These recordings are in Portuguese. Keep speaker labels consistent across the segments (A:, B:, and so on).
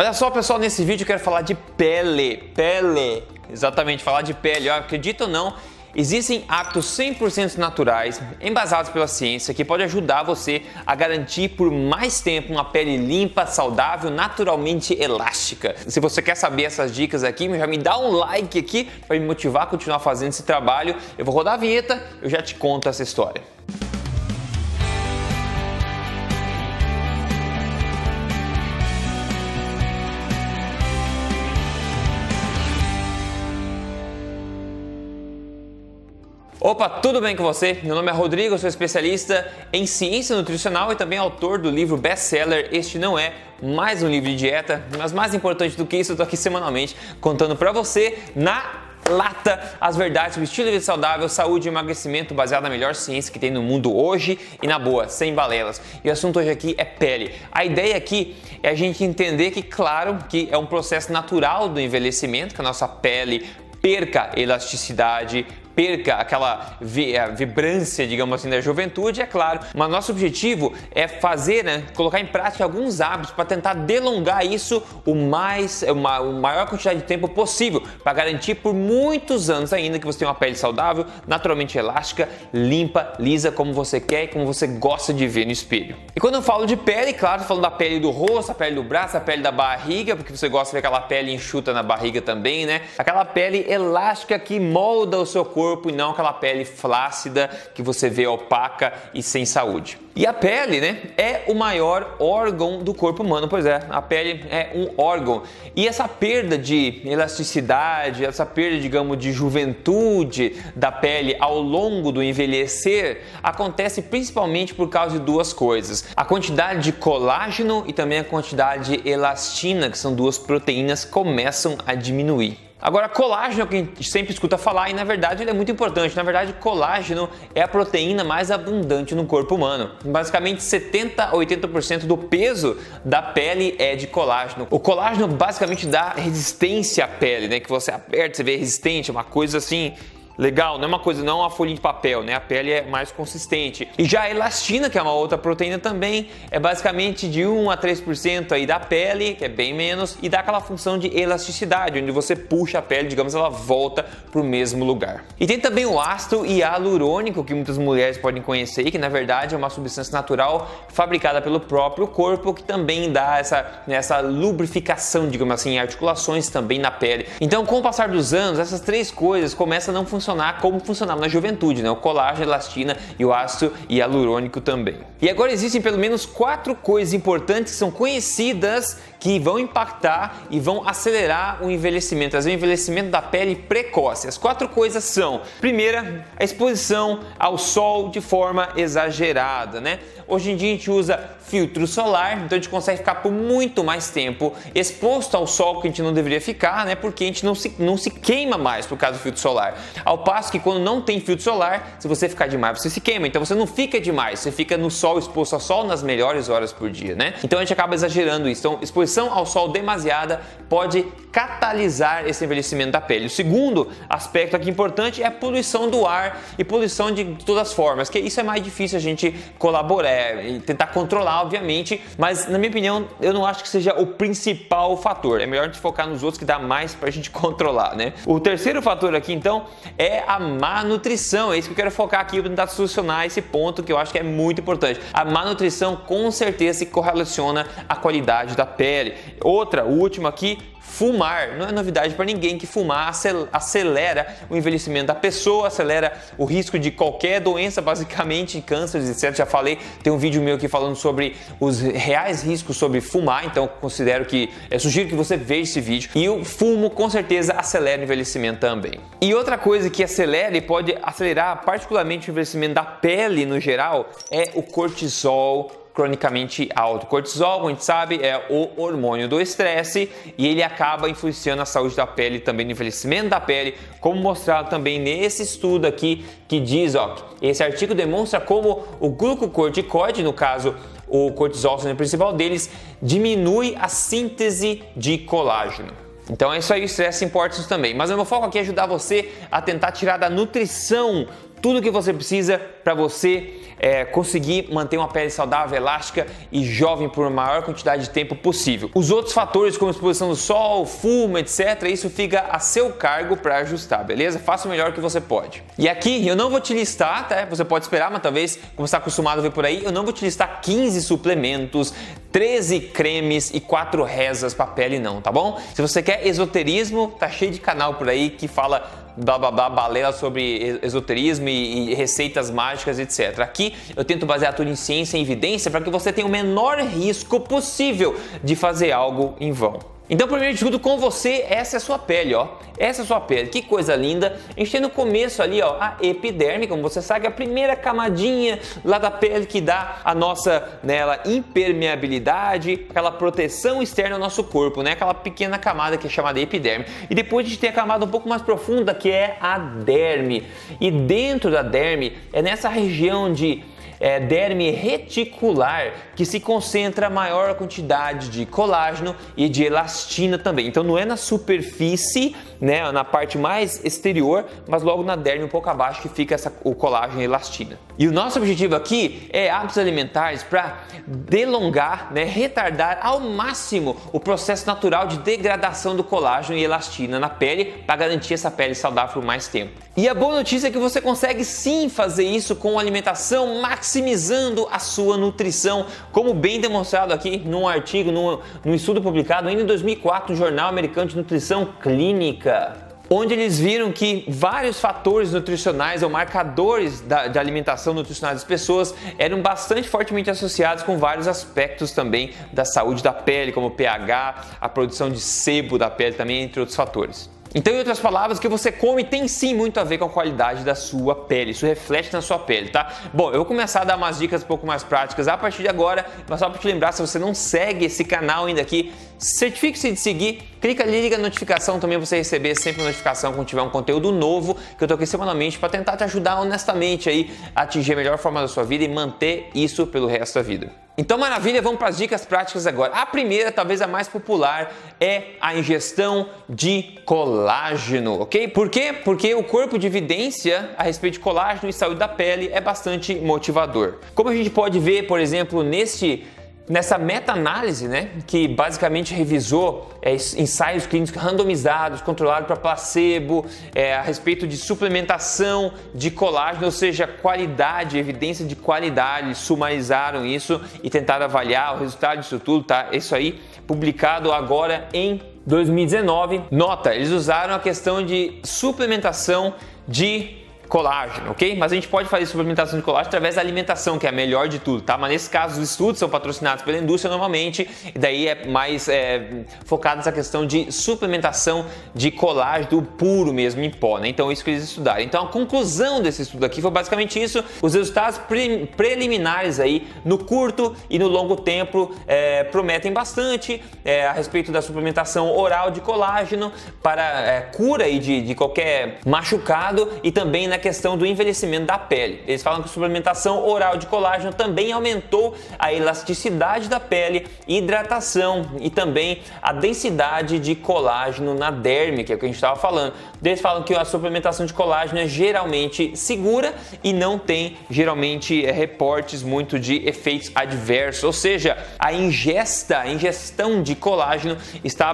A: Olha só, pessoal, nesse vídeo eu quero falar de pele. Pele. Exatamente, falar de pele. Ó, acredita ou não, Existem hábitos 100% naturais, embasados pela ciência, que pode ajudar você a garantir por mais tempo uma pele limpa, saudável, naturalmente elástica. Se você quer saber essas dicas aqui, já me dá um like aqui para me motivar a continuar fazendo esse trabalho. Eu vou rodar a vinheta, eu já te conto essa história. Opa, tudo bem com você? Meu nome é Rodrigo, sou especialista em ciência nutricional e também autor do livro best-seller Este Não É Mais um Livro de Dieta. Mas mais importante do que isso, eu tô aqui semanalmente contando para você na lata as verdades sobre estilo de vida saudável, saúde e emagrecimento baseado na melhor ciência que tem no mundo hoje e na boa, sem balelas. E o assunto hoje aqui é pele. A ideia aqui é a gente entender que, claro, que é um processo natural do envelhecimento, que a nossa pele perca elasticidade, perca aquela vibrância, digamos assim, da juventude, é claro. Mas nosso objetivo é fazer, né, colocar em prática alguns hábitos para tentar delongar isso o mais, uma, uma maior quantidade de tempo possível, para garantir por muitos anos ainda que você tenha uma pele saudável, naturalmente elástica, limpa, lisa, como você quer e como você gosta de ver no espelho. E quando eu falo de pele, claro, falando da pele do rosto, a pele do braço, a pele da barriga, porque você gosta de ver aquela pele enxuta na barriga também, né? Aquela pele elástica que molda o seu corpo corpo e não aquela pele flácida que você vê opaca e sem saúde. E a pele, né, é o maior órgão do corpo humano, pois é, a pele é um órgão. E essa perda de elasticidade, essa perda, digamos, de juventude da pele ao longo do envelhecer acontece principalmente por causa de duas coisas: a quantidade de colágeno e também a quantidade de elastina, que são duas proteínas, começam a diminuir. Agora, colágeno é o que a gente sempre escuta falar e na verdade ele é muito importante. Na verdade, colágeno é a proteína mais abundante no corpo humano. Basicamente, 70 a 80% do peso da pele é de colágeno. O colágeno basicamente dá resistência à pele, né? Que você aperta, você vê resistente, uma coisa assim legal, não é uma coisa, não é uma folha de papel, né? A pele é mais consistente. E já a elastina, que é uma outra proteína também, é basicamente de 1 a 3% aí da pele, que é bem menos, e dá aquela função de elasticidade, onde você puxa a pele, digamos, ela volta para o mesmo lugar. E tem também o ácido hialurônico, que muitas mulheres podem conhecer, que na verdade é uma substância natural fabricada pelo próprio corpo, que também dá essa, essa lubrificação, digamos assim, articulações também na pele. Então, com o passar dos anos, essas três coisas começam a não funcionar funcionar como funcionava na juventude, né? O colágeno, elastina e o ácido hialurônico também. E agora existem pelo menos quatro coisas importantes que são conhecidas que vão impactar e vão acelerar o envelhecimento, o envelhecimento da pele precoce. As quatro coisas são: primeira, a exposição ao sol de forma exagerada, né? Hoje em dia a gente usa filtro solar, então a gente consegue ficar por muito mais tempo exposto ao sol que a gente não deveria ficar, né? Porque a gente não se, não se queima mais por causa do filtro solar. Ao passo que quando não tem filtro solar, se você ficar demais, você se queima. Então você não fica demais, você fica no sol, exposto ao sol nas melhores horas por dia, né? Então a gente acaba exagerando isso. Então, exposição ao sol demasiada pode catalisar esse envelhecimento da pele. O segundo aspecto aqui importante é a poluição do ar e poluição de todas as formas, que isso é mais difícil a gente colaborar e tentar controlar, obviamente, mas na minha opinião, eu não acho que seja o principal fator. É melhor a gente focar nos outros que dá mais pra gente controlar, né? O terceiro fator aqui então é a má nutrição. É isso que eu quero focar aqui para tentar solucionar esse ponto que eu acho que é muito importante. A má nutrição com certeza se correlaciona à qualidade da pele. Outra, última aqui, Fumar não é novidade para ninguém que fumar acelera o envelhecimento da pessoa, acelera o risco de qualquer doença, basicamente cânceres, etc. Já falei, tem um vídeo meu aqui falando sobre os reais riscos sobre fumar, então considero que é sugiro que você veja esse vídeo. E o fumo com certeza acelera o envelhecimento também. E outra coisa que acelera e pode acelerar particularmente o envelhecimento da pele no geral é o cortisol cronicamente alto. Cortisol, a gente sabe, é o hormônio do estresse e ele acaba influenciando a saúde da pele também no envelhecimento da pele, como mostrado também nesse estudo aqui que diz, ó, esse artigo demonstra como o glucocorticoide, no caso o cortisol, sendo o principal deles, diminui a síntese de colágeno. Então é isso aí, o estresse importa isso também. Mas o meu foco aqui é ajudar você a tentar tirar da nutrição tudo que você precisa para você é, conseguir manter uma pele saudável, elástica e jovem por uma maior quantidade de tempo possível. Os outros fatores, como exposição do sol, fumo, etc., isso fica a seu cargo para ajustar, beleza? Faça o melhor que você pode. E aqui eu não vou te listar, tá? Você pode esperar, mas talvez, como está acostumado a ver por aí, eu não vou te listar 15 suplementos, 13 cremes e 4 rezas para pele, não, tá bom? Se você quer esoterismo, tá cheio de canal por aí que fala blá blá blá, balela sobre esoterismo e, e, receitas mágicas, etc. Aqui eu tento basear tudo em ciência e evidência para que você tenha o menor risco possível de fazer algo em vão. Então, primeiro de tudo, com você, essa é a sua pele, ó. Essa é a sua pele, que coisa linda. A gente tem no começo ali, ó, a epiderme, como você sabe, a primeira camadinha lá da pele que dá a nossa, nela, impermeabilidade, aquela proteção externa ao nosso corpo, né? Aquela pequena camada que é chamada epiderme. E depois a gente tem a camada um pouco mais profunda, que é a derme. E dentro da derme, é nessa região de é, derme reticular que se concentra a maior quantidade de colágeno e de elastina também. Então não é na superfície, né, na parte mais exterior, mas logo na derme um pouco abaixo que fica essa, o colágeno e elastina. E o nosso objetivo aqui é hábitos alimentares para delongar, né, retardar ao máximo o processo natural de degradação do colágeno e elastina na pele para garantir essa pele saudável por mais tempo. E a boa notícia é que você consegue sim fazer isso com alimentação, maximizando a sua nutrição, como bem demonstrado aqui num artigo, num, num estudo publicado ainda em 2004 no Jornal Americano de Nutrição Clínica onde eles viram que vários fatores nutricionais ou marcadores da, de alimentação nutricional das pessoas eram bastante fortemente associados com vários aspectos também da saúde da pele, como o pH, a produção de sebo da pele também, entre outros fatores. Então, em outras palavras, o que você come tem sim muito a ver com a qualidade da sua pele. Isso reflete na sua pele, tá? Bom, eu vou começar a dar umas dicas um pouco mais práticas a partir de agora, mas só para te lembrar, se você não segue esse canal ainda aqui, certifique-se de seguir, clica ali, liga a notificação também para você receber sempre notificação quando tiver um conteúdo novo que eu tô aqui semanalmente para tentar te ajudar honestamente aí a atingir a melhor forma da sua vida e manter isso pelo resto da vida. Então, maravilha, vamos para as dicas práticas agora. A primeira, talvez a mais popular, é a ingestão de colágeno, ok? Por quê? Porque o corpo de evidência a respeito de colágeno e saúde da pele é bastante motivador. Como a gente pode ver, por exemplo, neste nessa meta-análise, né, que basicamente revisou é, ensaios clínicos randomizados, controlados para placebo, é, a respeito de suplementação de colágeno, ou seja, qualidade, evidência de qualidade, sumarizaram isso e tentaram avaliar o resultado disso tudo, tá? Isso aí publicado agora em 2019. Nota, eles usaram a questão de suplementação de colágeno, ok? Mas a gente pode fazer suplementação de colágeno através da alimentação, que é a melhor de tudo, tá? Mas nesse caso, os estudos são patrocinados pela indústria normalmente, e daí é mais é, focado nessa questão de suplementação de colágeno puro mesmo, em pó, né? Então, isso que eles estudaram. Então, a conclusão desse estudo aqui foi basicamente isso: os resultados pre preliminares aí no curto e no longo tempo é, prometem bastante é, a respeito da suplementação oral de colágeno para é, cura aí de, de qualquer machucado e também na questão do envelhecimento da pele. Eles falam que a suplementação oral de colágeno também aumentou a elasticidade da pele, hidratação e também a densidade de colágeno na derme, que é o que a gente estava falando. Eles falam que a suplementação de colágeno é geralmente segura e não tem geralmente é, reportes muito de efeitos adversos, ou seja, a ingesta, a ingestão de colágeno está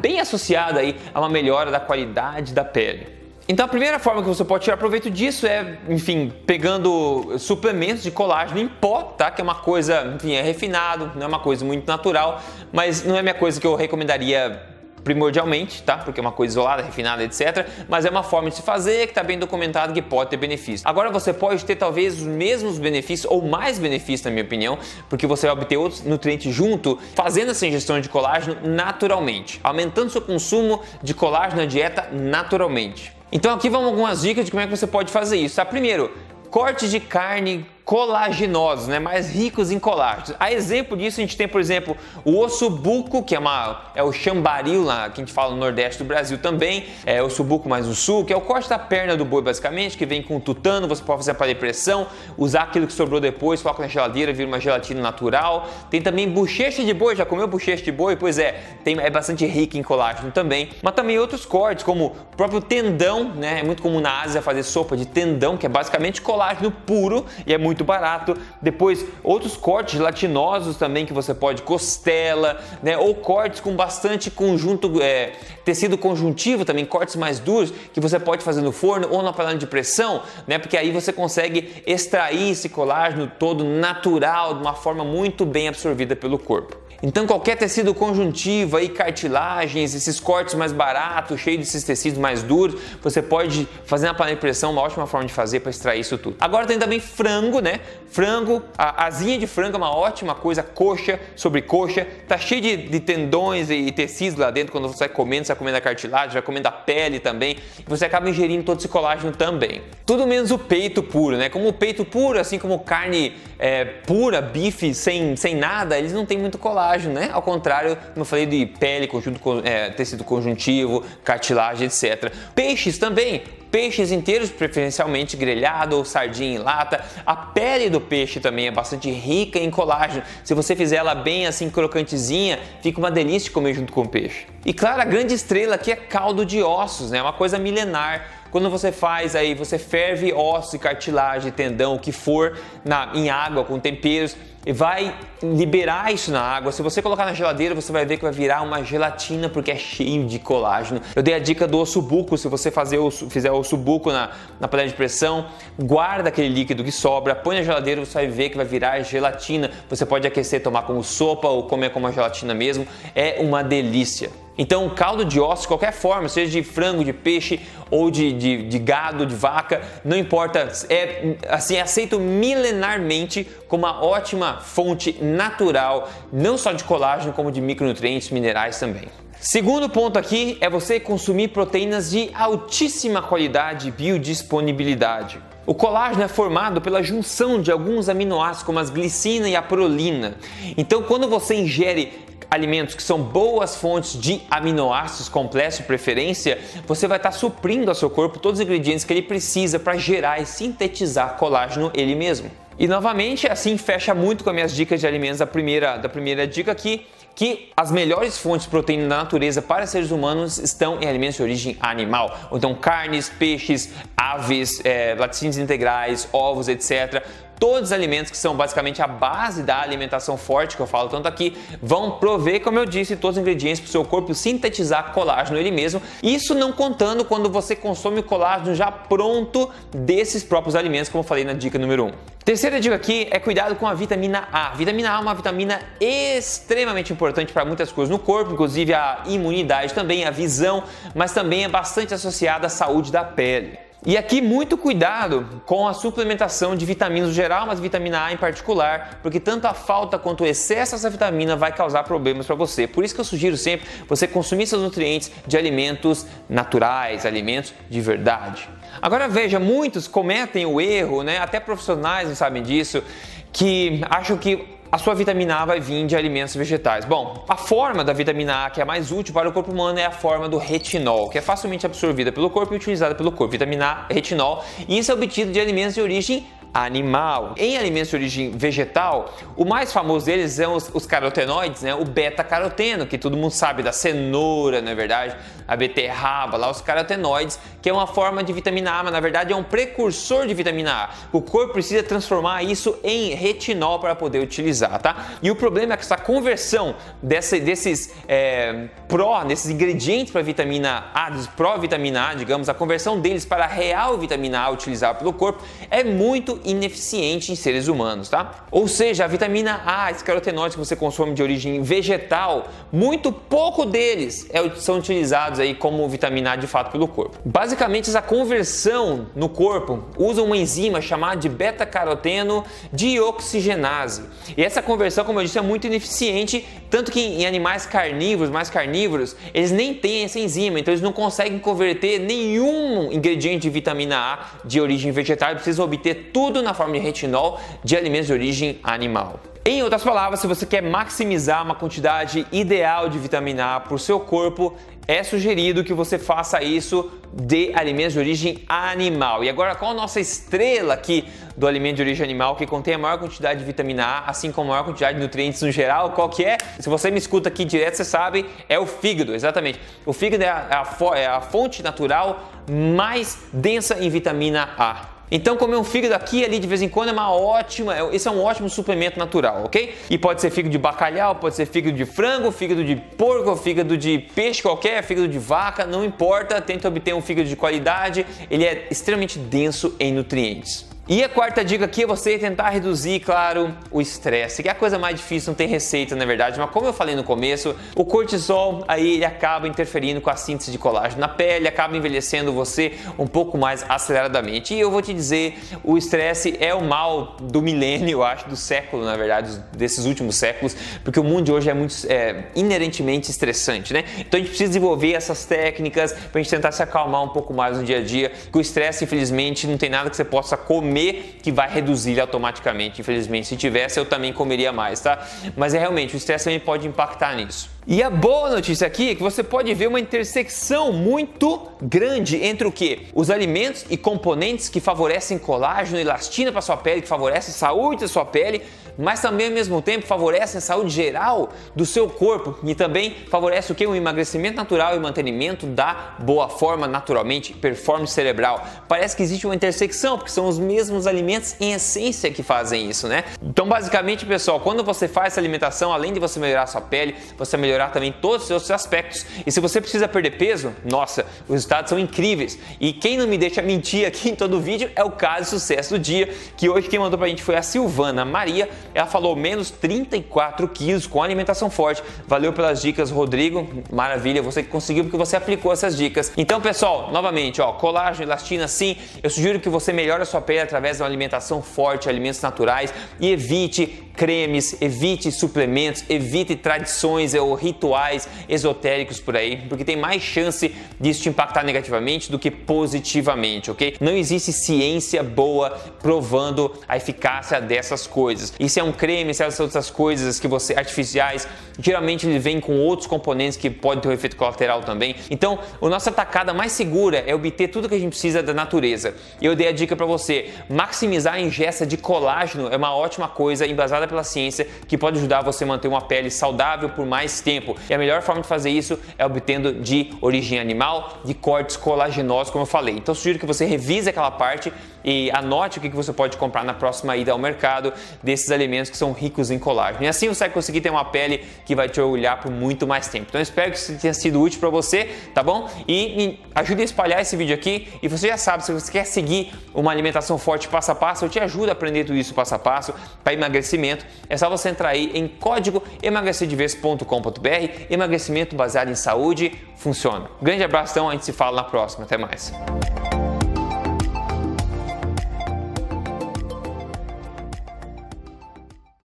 A: bem associada aí a uma melhora da qualidade da pele. Então a primeira forma que você pode tirar proveito disso é, enfim, pegando suplementos de colágeno em pó, tá? Que é uma coisa, enfim, é refinado, não é uma coisa muito natural, mas não é minha coisa que eu recomendaria primordialmente, tá? Porque é uma coisa isolada, refinada, etc. Mas é uma forma de se fazer que está bem documentado que pode ter benefícios. Agora você pode ter talvez os mesmos benefícios ou mais benefícios, na minha opinião, porque você vai obter outros nutrientes junto, fazendo essa ingestão de colágeno naturalmente, aumentando seu consumo de colágeno na dieta naturalmente. Então aqui vão algumas dicas de como é que você pode fazer isso. Tá? Primeiro, corte de carne colaginosos, né, mais ricos em colágeno. A exemplo disso, a gente tem, por exemplo, o osso buco, que é, uma, é o chambaril, lá, que a gente fala no Nordeste do Brasil também, é o osso buco mais o sul, que é o corte da perna do boi, basicamente, que vem com tutano, você pode fazer para depressão, usar aquilo que sobrou depois, coloca na geladeira, vira uma gelatina natural. Tem também bochecha de boi, já comeu bochecha de boi? Pois é, tem, é bastante rica em colágeno também. Mas também outros cortes, como o próprio tendão, né? É muito comum na Ásia fazer sopa de tendão, que é basicamente colágeno puro e é muito barato. Depois, outros cortes gelatinosos também que você pode, costela, né? Ou cortes com bastante conjunto, é, tecido conjuntivo também, cortes mais duros que você pode fazer no forno ou na panela de pressão, né? Porque aí você consegue extrair esse colágeno todo natural de uma forma muito bem absorvida pelo corpo. Então qualquer tecido conjuntivo aí, cartilagens, esses cortes mais baratos, cheios desses tecidos mais duros, você pode fazer na panela de pressão, uma ótima forma de fazer para extrair isso tudo. Agora tem também frango, né? Frango, a asinha de frango é uma ótima coisa, coxa sobre coxa, tá cheio de, de tendões e, tecidos lá dentro quando você vai comendo, você vai comendo a cartilagem, vai comendo a pele também, e você acaba ingerindo todo esse colágeno também. Tudo menos o peito puro, né? Como o peito puro, assim como carne é, pura, bife sem, sem nada, eles não têm muito colágeno colágeno, né? Ao contrário, como eu falei de pele, conjunto, é, tecido conjuntivo, cartilagem, etc. Peixes também, peixes inteiros, preferencialmente grelhado ou sardinha em lata. A pele do peixe também é bastante rica em colágeno. Se você fizer ela bem assim crocantezinha, fica uma delícia de comer junto com o peixe. E claro, a grande estrela aqui é caldo de ossos, né? Uma coisa milenar. Quando você faz aí, você ferve ossos e cartilagem, tendão, o que for, na, em água com temperos e vai liberar isso na água. Se você colocar na geladeira, você vai ver que vai virar uma gelatina porque é cheio de colágeno. Eu dei a dica do osso buco, se você fazer osso, fizer osso buco na, na panela de pressão, guarda aquele líquido que sobra, põe na geladeira, você vai ver que vai virar gelatina. Você pode aquecer, tomar como sopa ou comer como uma gelatina mesmo. É uma delícia. Então, caldo de ossos, qualquer forma, seja de frango, de peixe ou de, de, de, gado, de vaca, não importa, é assim é aceito milenarmente como uma ótima fonte natural, não só de colágeno, como de micronutrientes, minerais também. Segundo ponto aqui é você consumir proteínas de altíssima qualidade e biodisponibilidade. O colágeno é formado pela junção de alguns aminoácidos como as glicina e a prolina. Então, quando você ingere alimentos que são boas fontes de aminoácidos complexos preferência, você vai estar suprindo ao seu corpo todos os ingredientes que ele precisa para gerar e sintetizar colágeno ele mesmo. E novamente, assim fecha muito com as minhas dicas de alimentos da primeira, da primeira dica aqui, que as melhores fontes de proteína da natureza para seres humanos estão em alimentos de origem animal. Então, carnes, peixes, aves, é, laticínios integrais, ovos, etc todos os alimentos que são basicamente a base da alimentação forte que eu falo tanto aqui vão prover, como eu disse, todos os ingredientes para o seu corpo sintetizar colágeno ele mesmo. Isso não contando quando você consome colágeno já pronto desses próprios alimentos, como eu falei na dica número 1. Um. Terceira dica aqui é cuidado com a vitamina A. A vitamina A é uma vitamina extremamente importante para muitas coisas no corpo, inclusive a imunidade também, a visão, mas também é bastante associada à saúde da pele. E aqui muito cuidado com a suplementação de vitaminas no geral, mas vitamina A em particular, porque tanto a falta quanto o excesso dessa vitamina vai causar problemas para você. Por isso que eu sugiro sempre você consumir seus nutrientes de alimentos naturais, alimentos de verdade. Agora veja, muitos cometem o erro, né? Até profissionais não sabem disso, que acham que a sua vitamina A vai vir de alimentos vegetais. Bom, a forma da vitamina A que é mais útil para o corpo humano é a forma do retinol, que é facilmente absorvida pelo corpo e utilizada pelo corpo. Vitamina A, retinol, e isso é obtido de alimentos de origem animal. Em alimentos de origem vegetal, o mais famoso deles são os, os carotenoides, né? O beta-caroteno, que todo mundo sabe da cenoura, não é verdade? A beterraba, lá os carotenoides, que é uma forma de vitamina A, mas na verdade é um precursor de vitamina A. O corpo precisa transformar isso em retinol para poder utilizar, tá? E o problema é que essa conversão desse, desses é, pró, desses ingredientes para vitamina A, dos pró-vitamina A, digamos, a conversão deles para a real vitamina A utilizada pelo corpo é muito ineficiente em seres humanos, tá? Ou seja, a vitamina A, esses carotenoides que você consome de origem vegetal, muito pouco deles é, são utilizados aí como vitamina A de fato pelo corpo. Basicamente, essa conversão no corpo usa uma enzima chamada de beta-caroteno dioxigenase. E essa conversão, como eu disse, é muito ineficiente, tanto que em animais carnívoros, mais carnívoros, eles nem têm essa enzima, então eles não conseguem converter nenhum ingrediente de vitamina A de origem vegetal, precisam obter tudo tudo na forma de retinol de alimentos de origem animal. Em outras palavras, se você quer maximizar uma quantidade ideal de vitamina A para o seu corpo, é sugerido que você faça isso de alimentos de origem animal. E agora, qual a nossa estrela aqui do alimento de origem animal que contém a maior quantidade de vitamina A, assim como a maior quantidade de nutrientes no geral? Qual que é? Se você me escuta aqui direto, você sabe, é o fígado, exatamente. O fígado é a, é a fonte natural mais densa em vitamina A. Então comer um fígado aqui e ali de vez em quando é uma ótima, é, esse é um ótimo suplemento natural, ok? E pode ser fígado de bacalhau, pode ser fígado de frango, fígado de porco, fígado de peixe qualquer, fígado de vaca, não importa, tenta obter um fígado de qualidade, ele é extremamente denso em nutrientes. E a quarta dica aqui é você tentar reduzir, claro, o estresse, que é a coisa mais difícil, não tem receita na verdade, mas como eu falei no começo, o cortisol aí ele acaba interferindo com a síntese de colágeno na pele, acaba envelhecendo você um pouco mais aceleradamente. E eu vou te dizer, o estresse é o mal do milênio, eu acho, do século, na verdade, desses últimos séculos, porque o mundo de hoje é muito é, inerentemente estressante, né? Então a gente precisa desenvolver essas técnicas para a gente tentar se acalmar um pouco mais no dia a dia, que o estresse, infelizmente, não tem nada que você possa comer comer que vai reduzir automaticamente. Infelizmente, se tivesse, eu também comeria mais, tá? Mas é realmente, o estresse também pode impactar nisso. E a boa notícia aqui é que você pode ver uma intersecção muito grande entre o que? Os alimentos e componentes que favorecem colágeno elastina para sua pele, que favorecem a saúde da sua pele, mas também ao mesmo tempo favorecem a saúde geral do seu corpo e também favorece o que? Um emagrecimento natural e mantenimento da boa forma naturalmente, performance cerebral. Parece que existe uma intersecção, porque são os mesmos alimentos em essência que fazem isso, né? Então, basicamente, pessoal, quando você faz essa alimentação, além de você melhorar sua pele, você melhorar também todos os seus aspectos. E se você precisa perder peso, nossa, os resultados são incríveis. E quem não me deixa mentir aqui em todo o vídeo é o caso de sucesso do dia, que hoje quem mandou pra gente foi a Silvana Maria. Ela falou menos 34 quilos com alimentação forte. Valeu pelas dicas, Rodrigo. Maravilha, você que conseguiu porque você aplicou essas dicas. Então, pessoal, novamente, ó, colágeno, elastina, sim. Eu sugiro que você melhore a sua pele através de uma alimentação forte, alimentos naturais e evite cremes, evite suplementos, evite tradições ou rituais esotéricos por aí, porque tem mais chance disso te impactar negativamente do que positivamente, ok? Não existe ciência boa provando a eficácia dessas coisas. E se é um creme, se é outras coisas que você artificiais, geralmente ele vem com outros componentes que podem ter um efeito colateral também. Então, a nossa atacada mais segura é obter tudo que a gente precisa da natureza. Eu dei a dica para você, maximizar a ingesta de colágeno é uma ótima coisa embasada pela ciência que pode ajudar você a manter uma pele saudável por mais tempo. E a melhor forma de fazer isso é obtendo de origem animal, de cortes colagenosos, como eu falei. Então sugiro que você revise aquela parte e anote o que você pode comprar na próxima ida ao mercado desses alimentos que são ricos em colágeno. E assim você vai conseguir ter uma pele que vai te orgulhar por muito mais tempo. Então espero que isso tenha sido útil para você, tá bom? E ajude a espalhar esse vídeo aqui. E você já sabe, se você quer seguir uma alimentação forte passo a passo, eu te ajudo a aprender tudo isso passo a passo para emagrecimento. É só você entrar aí em código emagrecerdeves.com.br. Emagrecimento baseado em saúde funciona. Grande abraço, então, a gente se fala na próxima. Até mais.